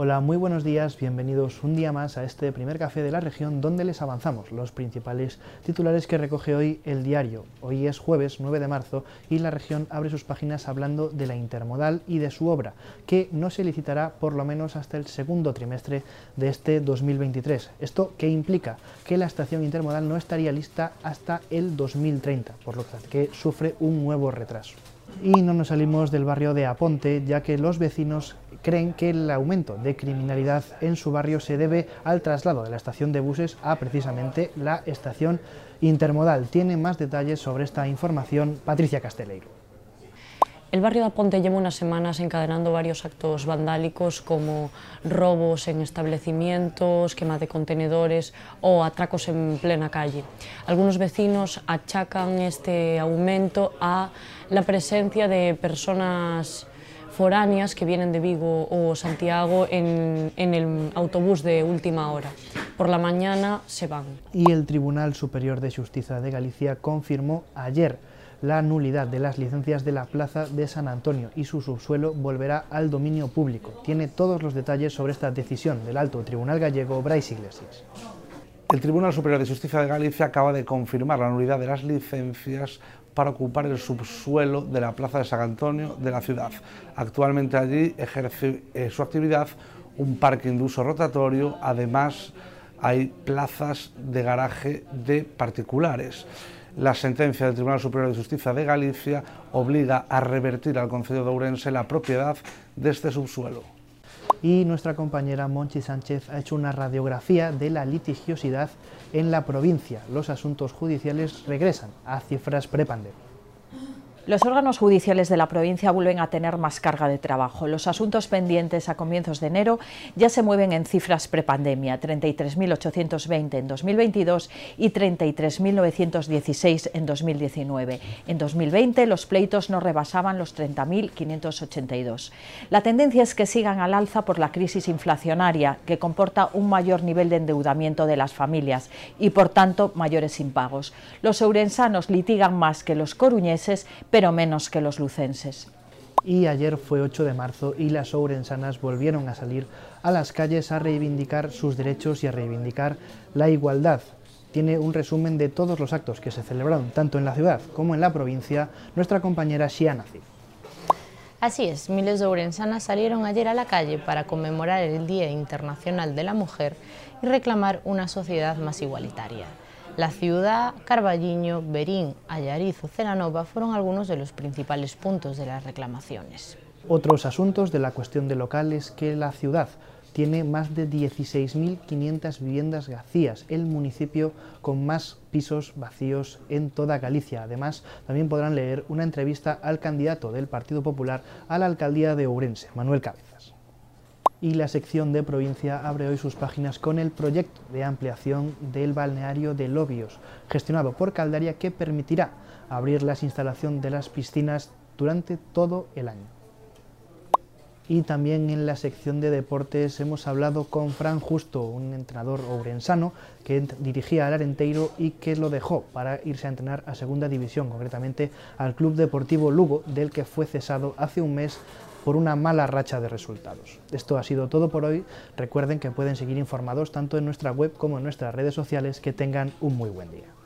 Hola, muy buenos días, bienvenidos un día más a este primer café de la región donde les avanzamos los principales titulares que recoge hoy el diario. Hoy es jueves 9 de marzo y la región abre sus páginas hablando de la intermodal y de su obra, que no se licitará por lo menos hasta el segundo trimestre de este 2023. ¿Esto qué implica? Que la estación intermodal no estaría lista hasta el 2030, por lo que sufre un nuevo retraso. Y no nos salimos del barrio de Aponte, ya que los vecinos creen que el aumento de criminalidad en su barrio se debe al traslado de la estación de buses a precisamente la estación intermodal. Tiene más detalles sobre esta información Patricia Casteleiro. El barrio de Aponte lleva unas semanas encadenando varios actos vandálicos como robos en establecimientos, quema de contenedores o atracos en plena calle. Algunos vecinos achacan este aumento a la presencia de personas foráneas que vienen de Vigo o Santiago en, en, el autobús de última hora. Por la mañana se van. Y el Tribunal Superior de Justicia de Galicia confirmó ayer la nulidad de las licencias de la Plaza de San Antonio y su subsuelo volverá al dominio público. Tiene todos los detalles sobre esta decisión del Alto Tribunal Gallego Brais Iglesias. El Tribunal Superior de Justicia de Galicia acaba de confirmar la nulidad de las licencias para ocupar el subsuelo de la Plaza de San Antonio de la ciudad. Actualmente allí ejerce eh, su actividad un parking de uso rotatorio, además hay plazas de garaje de particulares. La sentencia del Tribunal Superior de Justicia de Galicia obliga a revertir al Concejo de Ourense la propiedad de este subsuelo. Y nuestra compañera Monchi Sánchez ha hecho una radiografía de la litigiosidad en la provincia. Los asuntos judiciales regresan a cifras prepandemia. Los órganos judiciales de la provincia vuelven a tener más carga de trabajo. Los asuntos pendientes a comienzos de enero ya se mueven en cifras prepandemia, 33.820 en 2022 y 33.916 en 2019. En 2020 los pleitos no rebasaban los 30.582. La tendencia es que sigan al alza por la crisis inflacionaria, que comporta un mayor nivel de endeudamiento de las familias y, por tanto, mayores impagos. Los eurensanos litigan más que los coruñeses, pero menos que los lucenses. Y ayer fue 8 de marzo y las ourensanas volvieron a salir a las calles a reivindicar sus derechos y a reivindicar la igualdad. Tiene un resumen de todos los actos que se celebraron tanto en la ciudad como en la provincia nuestra compañera Xiana Así es, miles de ourensanas salieron ayer a la calle para conmemorar el Día Internacional de la Mujer y reclamar una sociedad más igualitaria. La ciudad, Carballiño, Berín, Ayariz o Celanova fueron algunos de los principales puntos de las reclamaciones. Otros asuntos de la cuestión de local es que la ciudad tiene más de 16.500 viviendas vacías, el municipio con más pisos vacíos en toda Galicia. Además, también podrán leer una entrevista al candidato del Partido Popular a la alcaldía de Ourense, Manuel Cabezas y la sección de provincia abre hoy sus páginas con el proyecto de ampliación del balneario de Lobios, gestionado por Caldaria, que permitirá abrir las instalaciones de las piscinas durante todo el año. Y también en la sección de deportes hemos hablado con Fran Justo, un entrenador ourensano que dirigía al Arenteiro y que lo dejó para irse a entrenar a Segunda División, concretamente al Club Deportivo Lugo, del que fue cesado hace un mes por una mala racha de resultados. Esto ha sido todo por hoy. Recuerden que pueden seguir informados tanto en nuestra web como en nuestras redes sociales. Que tengan un muy buen día.